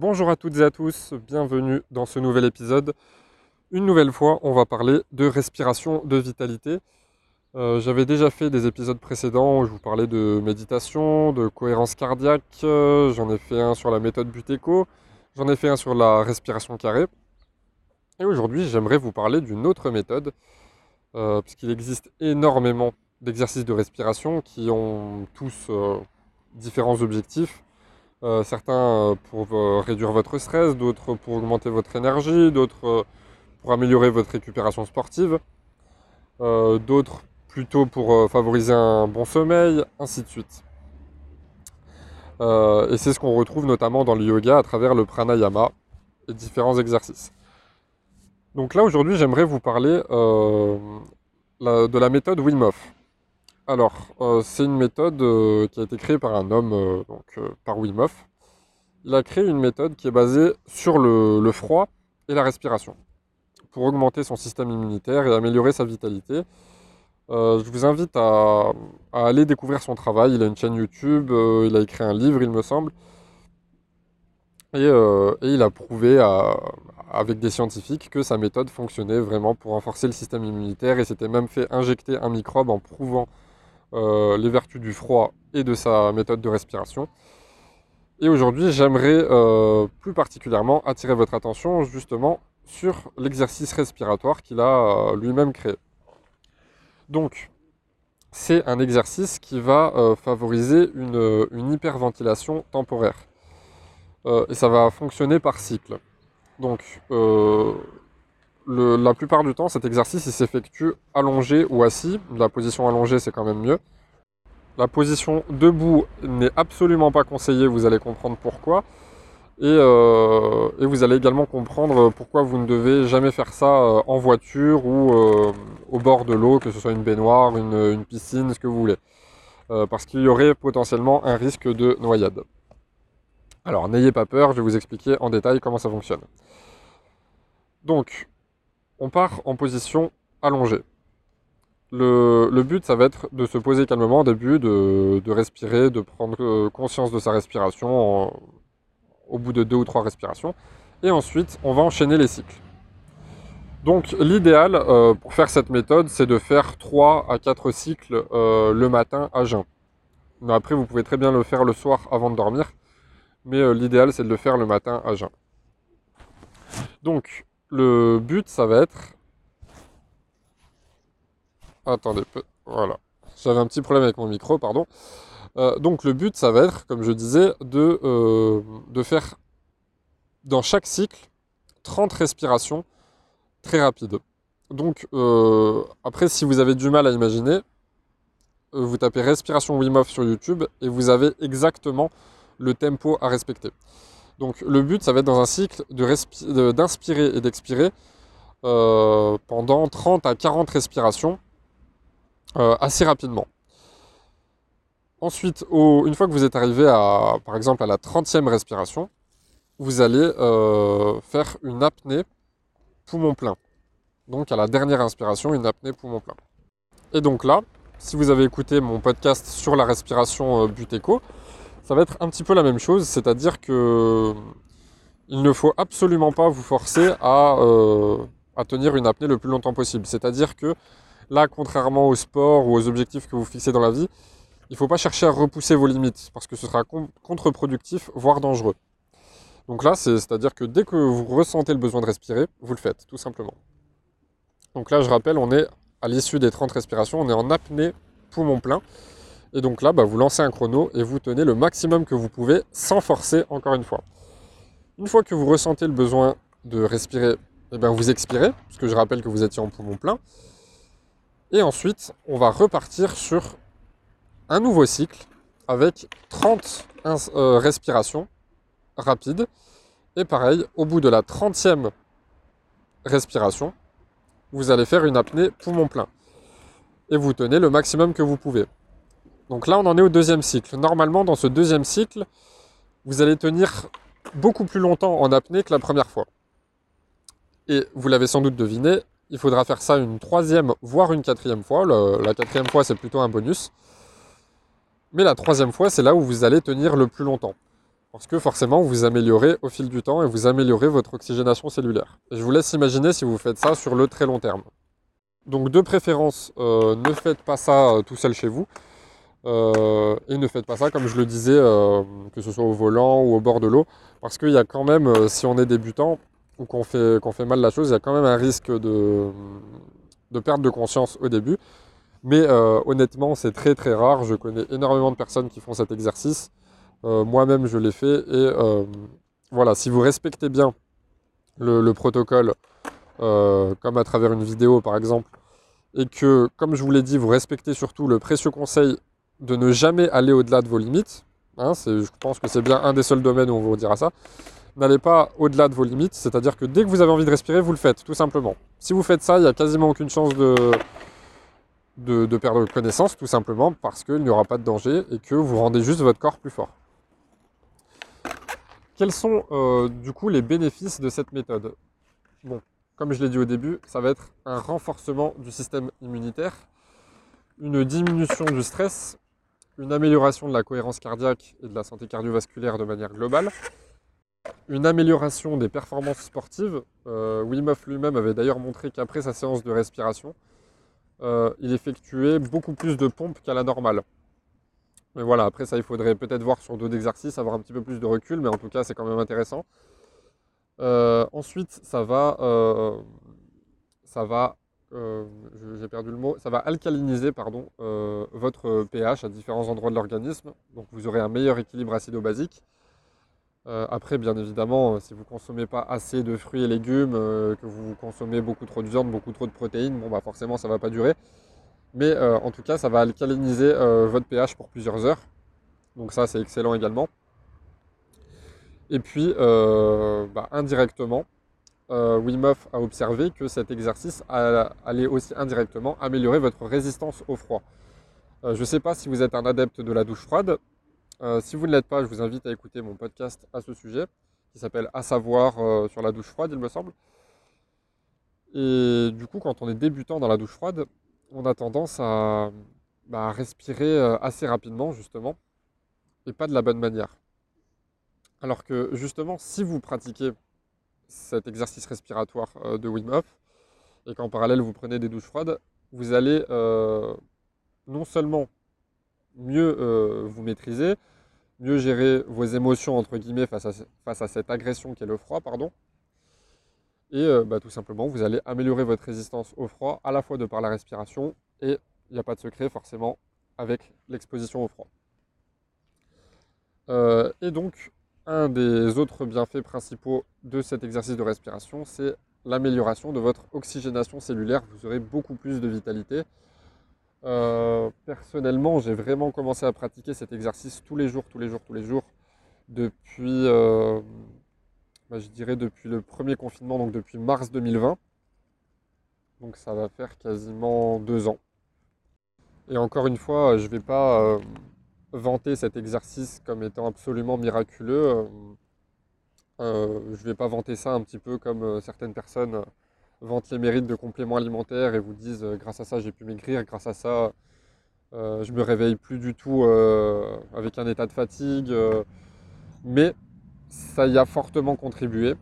Bonjour à toutes et à tous, bienvenue dans ce nouvel épisode. Une nouvelle fois, on va parler de respiration, de vitalité. Euh, j'avais déjà fait des épisodes précédents où je vous parlais de méditation, de cohérence cardiaque, euh, j'en ai fait un sur la méthode Buteco, j'en ai fait un sur la respiration carrée. Et aujourd'hui, j'aimerais vous parler d'une autre méthode, euh, puisqu'il existe énormément d'exercices de respiration qui ont tous différents objectifs. Euh, certains euh, pour euh, réduire votre stress, d'autres pour augmenter votre énergie, d'autres pour améliorer votre récupération sportive, d'autres plutôt pour favoriser un bon sommeil, ainsi de suite. et c'est ce qu'on retrouve notamment dans le yoga à travers le pranayama et différents exercices. Donc là aujourd'hui j'aimerais vous parler de la méthode Wim Hof. Alors, euh, c'est une méthode euh, qui a été créée par un homme, euh, donc par Wim Hof. Il a créé une méthode qui est basée sur le, froid et la respiration pour augmenter son système immunitaire et améliorer sa vitalité. je vous invite à, aller découvrir son travail. Il a une chaîne YouTube, il a écrit un livre, il me semble. Et, il a prouvé avec des scientifiques que sa méthode fonctionnait vraiment pour renforcer le système immunitaire et s'était même fait injecter un microbe en prouvant euh, les vertus du froid et de sa méthode de respiration. Et aujourd'hui, j'aimerais euh, plus particulièrement attirer votre attention justement sur l'exercice respiratoire qu'il a euh, lui-même créé. Donc, c'est un exercice qui va favoriser une, une, hyperventilation temporaire. et ça va fonctionner par cycle. Donc, la plupart du temps, cet exercice s'effectue allongé ou assis. La position allongée, c'est quand même mieux. La position debout n'est absolument pas conseillée, vous allez comprendre pourquoi. Et, euh, vous allez également comprendre pourquoi vous ne devez jamais faire ça euh, en voiture ou euh, au bord de l'eau, que ce soit une baignoire, une, une piscine, ce que vous voulez. parce qu'il y aurait potentiellement un risque de noyade. Alors n'ayez pas peur, je vais vous expliquer en détail comment ça fonctionne. Donc, on part en position allongée. Le, but, ça va être de se poser calmement au début, de, respirer, de prendre euh, conscience de sa respiration au bout de deux ou trois respirations. Et ensuite, on va enchaîner les cycles. Donc l'idéal euh, pour faire cette méthode, c'est de faire 3 à 4 cycles euh, le matin à jeun. Mais après, vous pouvez très bien le faire le soir avant de dormir. Mais l'idéal, c'est de le faire le matin à jeun. Donc, le but, ça va être... Attendez, voilà. J'avais un petit problème avec mon micro, pardon. Euh, donc le but, ça va être, comme je disais, de, euh, faire dans chaque cycle 30 respirations très rapides. Donc euh, après, si vous avez du mal à imaginer, vous tapez respiration Wim sur YouTube et vous avez exactement le tempo à respecter. Donc le but, ça va être dans un cycle d'inspirer et d'expirer euh, pendant 30 à 40 respirations euh, assez rapidement. Ensuite, une fois que vous êtes arrivé à, par exemple, à la 30e respiration, vous allez euh, faire une apnée poumon plein. Donc à la dernière inspiration, une apnée poumon plein. Et donc là, si vous avez écouté mon podcast sur la respiration Buteco, ça va être un petit peu la même chose, c'est-à-dire que il ne faut absolument pas vous forcer à, euh, à tenir une apnée le plus longtemps possible. C'est-à-dire que là, contrairement au sport ou aux objectifs que vous fixez dans la vie, il ne faut pas chercher à repousser vos limites parce que ce sera contre-productif, voire dangereux. Donc là, c'est-à-dire que dès que vous ressentez le besoin de respirer, vous le faites, tout simplement. Donc là, je rappelle, on est à l'issue des 30 respirations, on est en apnée poumon plein. Et donc là, bah, vous lancez un chrono et vous tenez le maximum que vous pouvez sans forcer encore une fois. Une fois que vous ressentez le besoin de respirer, eh bien vous expirez, puisque je rappelle que vous étiez en poumon plein. Et ensuite, on va repartir sur un nouveau cycle avec 30 euh, respirations rapides. Et pareil, au bout de la 30e respiration, vous allez faire une apnée poumon plein. Et vous tenez le maximum que vous pouvez. Donc là, on en est au deuxième cycle. Normalement, dans ce deuxième cycle, vous allez tenir beaucoup plus longtemps en apnée que la première fois. Et vous l'avez sans doute deviné, il faudra faire ça une troisième, voire une quatrième fois. la quatrième fois, c'est plutôt un bonus. Mais la troisième fois, c'est là où vous allez tenir le plus longtemps. Parce que forcément, vous améliorez au fil du temps et vous améliorez votre oxygénation cellulaire. Et je vous laisse imaginer si vous faites ça sur le très long terme. Donc de préférence, euh, ne faites pas ça euh, tout seul chez vous. Euh, et ne faites pas ça, comme je le disais, que ce soit au volant ou au bord de l'eau. Parce qu'il y a quand même, si on est débutant ou qu'on fait, qu'on fait mal la chose, il y a quand même un risque de, de perte de conscience au début. Mais honnêtement, c'est très très rare. Je connais énormément de personnes qui font cet exercice. Moi-même, je l'ai fait. Et voilà, si vous respectez bien le protocole, comme à travers une vidéo par exemple, et que, comme je vous l'ai dit, vous respectez surtout le précieux conseil de ne jamais aller au-delà de vos limites, hein, je pense que c'est bien un des seuls domaines où on vous dira ça, n'allez pas au-delà de vos limites, c'est-à-dire que dès que vous avez envie de respirer, vous le faites, tout simplement. Si vous faites ça, il n'y a quasiment aucune chance de, de, perdre connaissance, tout simplement parce qu'il n'y aura pas de danger et que vous rendez juste votre corps plus fort. Quels sont euh, du coup les bénéfices de cette méthode? Bon, comme je l'ai dit au début, ça va être un renforcement du système immunitaire, une diminution du stress, une amélioration de la cohérence cardiaque et de la santé cardiovasculaire de manière globale, une amélioration des performances sportives. Euh, Wim Hof lui-même avait d'ailleurs montré qu'après sa séance de respiration, euh, il effectuait beaucoup plus de pompes qu'à la normale. Mais voilà, après ça, il faudrait peut-être voir sur d'autres exercices, avoir un petit peu plus de recul, mais en tout cas, c'est quand même intéressant. Euh, ensuite, ça va, euh, ça va, euh, j'ai perdu le mot, ça va alcaliniser pardon, votre pH à différents endroits de l'organisme. Donc vous aurez un meilleur équilibre acido-basique. après, bien évidemment, si vous ne consommez pas assez de fruits et légumes, que vous consommez beaucoup trop de viande, beaucoup trop de protéines, bon bah forcément ça ne va pas durer. Mais en tout cas, ça va alcaliniser votre pH pour plusieurs heures. Donc ça, c'est excellent également. Et puis, euh, bah, indirectement, euh, Wim Hof a observé que cet exercice allait aussi indirectement améliorer votre résistance au froid. Euh, je ne sais pas si vous êtes un adepte de la douche froide. si vous ne l'êtes pas, je vous invite à écouter mon podcast à ce sujet, qui s'appelle À savoir sur la douche froide, il me semble. Et du coup, quand on est débutant dans la douche froide, on a tendance à bah, respirer assez rapidement, justement, et pas de la bonne manière. Alors que justement, si vous pratiquez cet exercice respiratoire euh, de Wim Hof, et qu'en parallèle vous prenez des douches froides, vous allez euh, non seulement mieux euh, vous maîtriser, mieux gérer vos émotions entre guillemets face à, cette agression qu'est le froid, pardon, et bah, tout simplement vous allez améliorer votre résistance au froid à la fois de par la respiration et il n'y a pas de secret forcément avec l'exposition au froid. et donc un des autres bienfaits principaux de cet exercice de respiration, c'est l'amélioration de votre oxygénation cellulaire. Vous aurez beaucoup plus de vitalité. Euh, personnellement, j'ai vraiment commencé à pratiquer cet exercice tous les jours, tous les jours, tous les jours, depuis, euh, bah, je dirais depuis le premier confinement, donc depuis mars 2020. Donc ça va faire quasiment deux ans. Et encore une fois, je ne vais pas euh, vanter cet exercice comme étant absolument miraculeux. Euh, euh, je ne vais pas vanter ça un petit peu comme euh, certaines personnes vantent les mérites de compléments alimentaires et vous disent grâce à ça j'ai pu maigrir, grâce à ça je me réveille plus du tout avec un état de fatigue. mais ça y a fortement contribué.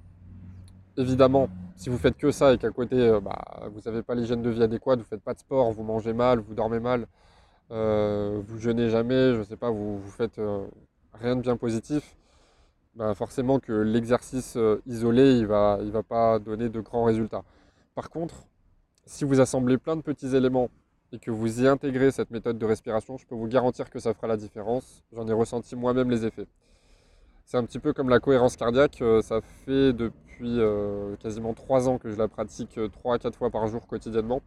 Évidemment, si vous faites que ça et qu'à côté bah, vous n'avez pas l'hygiène de vie adéquate, vous ne faites pas de sport, vous mangez mal, vous dormez mal, euh, vous jeûnez jamais, je ne sais pas, vous, vous faites euh, rien de bien positif, ben forcément que l'exercice euh, isolé, il ne va, il va pas donner de grands résultats. Par contre, si vous assemblez plein de petits éléments et que vous y intégrez cette méthode de respiration, je peux vous garantir que ça fera la différence. J'en ai ressenti moi-même les effets. C'est un petit peu comme la cohérence cardiaque, ça fait depuis quasiment 3 ans que je la pratique 3 à 4 fois par jour quotidiennement.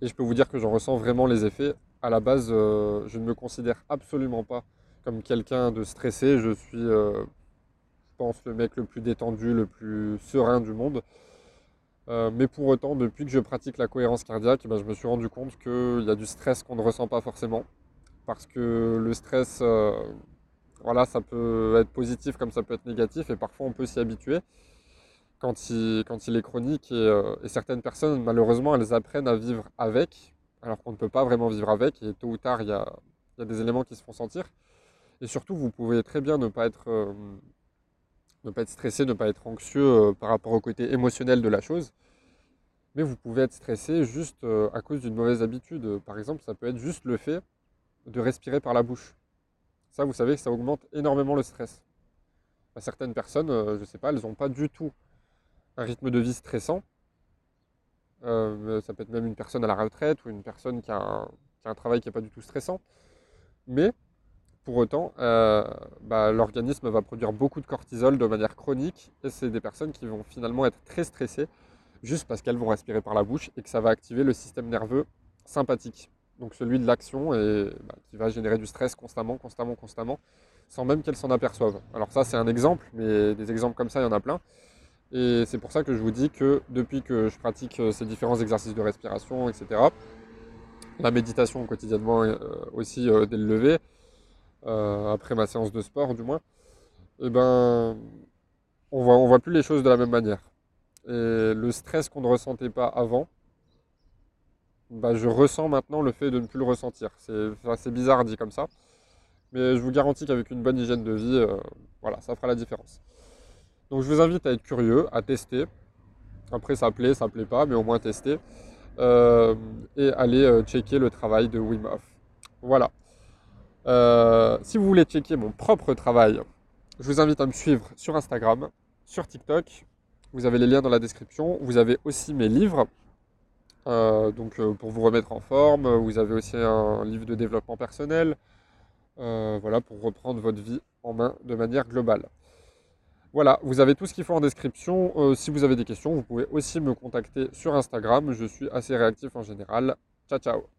Et je peux vous dire que j'en ressens vraiment les effets. À la base, euh, je ne me considère absolument pas comme quelqu'un de stressé. Je suis, euh, je pense, le mec le plus détendu, le plus serein du monde. Euh, mais pour autant, depuis que je pratique la cohérence cardiaque, ben, je me suis rendu compte qu'il y a du stress qu'on ne ressent pas forcément. Parce que le stress, voilà, ça peut être positif comme ça peut être négatif et parfois on peut s'y habituer quand il, quand il est chronique. Euh, et, certaines personnes, malheureusement, elles apprennent à vivre avec, alors qu'on ne peut pas vraiment vivre avec. Et tôt ou tard, il y a, des éléments qui se font sentir. Et surtout, vous pouvez très bien ne pas être, euh, ne pas être stressé, ne pas être anxieux euh, par rapport au côté émotionnel de la chose. Mais vous pouvez être stressé juste à cause d'une mauvaise habitude. Par exemple, ça peut être juste le fait de respirer par la bouche. Ça, vous savez que ça augmente énormément le stress. À certaines personnes, je ne sais pas, elles n'ont pas du tout un rythme de vie stressant. ça peut être même une personne à la retraite ou une personne qui a un, qui a un travail qui n'est pas du tout stressant. Mais pour autant, euh, bah, l'organisme va produire beaucoup de cortisol de manière chronique et c'est des personnes qui vont finalement être très stressées juste parce qu'elles vont respirer par la bouche et que ça va activer le système nerveux sympathique, donc celui de l'action et bah, qui va générer du stress constamment, constamment, constamment, sans même qu'elles s'en aperçoivent. Alors ça c'est un exemple, mais des exemples comme ça il y en a plein. Et c'est pour ça que je vous dis que depuis que je pratique euh, ces différents exercices de respiration, etc., la méditation quotidiennement euh, aussi dès le lever, euh, après ma séance de sport du moins, eh ben, on voit, on voit plus les choses de la même manière. Et le stress qu'on ne ressentait pas avant, bah, je ressens maintenant le fait de ne plus le ressentir. C'est assez bizarre dit comme ça, mais je vous garantis qu'avec une bonne hygiène de vie, euh, voilà, ça fera la différence. Donc je vous invite à être curieux, à tester. Après ça plaît, ça plaît pas, mais au moins tester. Euh, et aller checker le travail de Wim Hof. Voilà. Euh, si vous voulez checker mon propre travail, je vous invite à me suivre sur Instagram, sur TikTok. Vous avez les liens dans la description. Vous avez aussi mes livres. Euh, donc euh, pour vous remettre en forme, vous avez aussi un livre de développement personnel. voilà, pour reprendre votre vie en main de manière globale. Voilà, vous avez tout ce qu'il faut en description. si vous avez des questions, vous pouvez aussi me contacter sur Instagram. Je suis assez réactif en général. Ciao, ciao